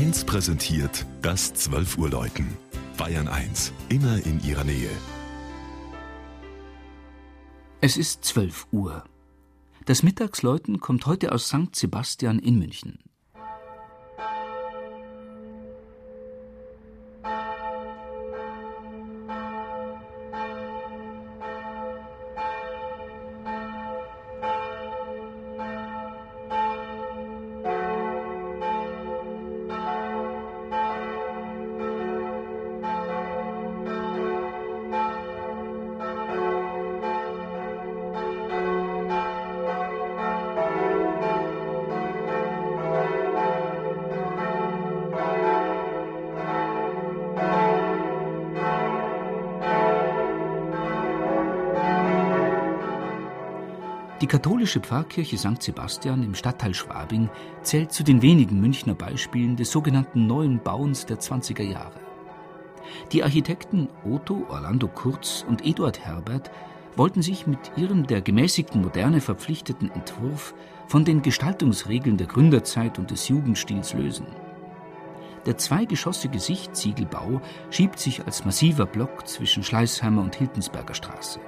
1 präsentiert das 12 Uhr Läuten. Bayern 1, immer in ihrer Nähe. Es ist 12 Uhr. Das Mittagsläuten kommt heute aus St. Sebastian in München. Die katholische Pfarrkirche St. Sebastian im Stadtteil Schwabing zählt zu den wenigen Münchner Beispielen des sogenannten neuen Bauens der 20er Jahre. Die Architekten Otto Orlando Kurz und Eduard Herbert wollten sich mit ihrem der gemäßigten Moderne verpflichteten Entwurf von den Gestaltungsregeln der Gründerzeit und des Jugendstils lösen. Der zweigeschossige Sichtziegelbau schiebt sich als massiver Block zwischen Schleißheimer und Hiltensberger Straße.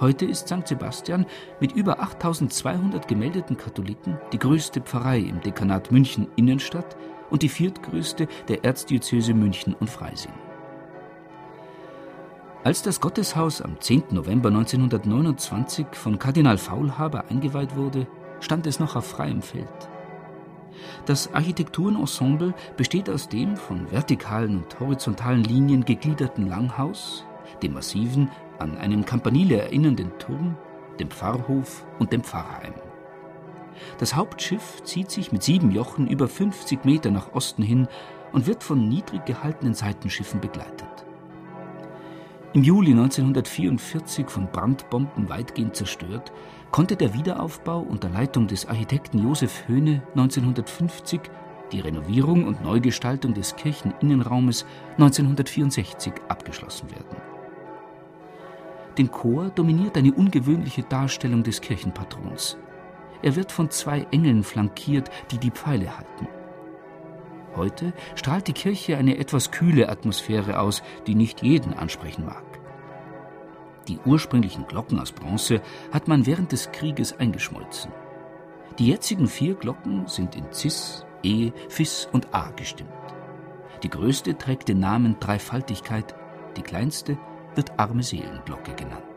Heute ist St. Sebastian mit über 8200 gemeldeten Katholiken die größte Pfarrei im Dekanat München Innenstadt und die viertgrößte der Erzdiözese München und Freising. Als das Gotteshaus am 10. November 1929 von Kardinal Faulhaber eingeweiht wurde, stand es noch auf freiem Feld. Das Architekturenensemble besteht aus dem von vertikalen und horizontalen Linien gegliederten Langhaus, dem massiven, an einen Campanile erinnernden Turm, dem Pfarrhof und dem Pfarrheim. Das Hauptschiff zieht sich mit sieben Jochen über 50 Meter nach Osten hin und wird von niedrig gehaltenen Seitenschiffen begleitet. Im Juli 1944 von Brandbomben weitgehend zerstört, konnte der Wiederaufbau unter Leitung des Architekten Josef Höhne 1950, die Renovierung und Neugestaltung des Kircheninnenraumes 1964 abgeschlossen werden. Den Chor dominiert eine ungewöhnliche Darstellung des Kirchenpatrons. Er wird von zwei Engeln flankiert, die die Pfeile halten. Heute strahlt die Kirche eine etwas kühle Atmosphäre aus, die nicht jeden ansprechen mag. Die ursprünglichen Glocken aus Bronze hat man während des Krieges eingeschmolzen. Die jetzigen vier Glocken sind in Cis, E, Fis und A gestimmt. Die größte trägt den Namen Dreifaltigkeit, die kleinste wird Arme Seelenglocke genannt.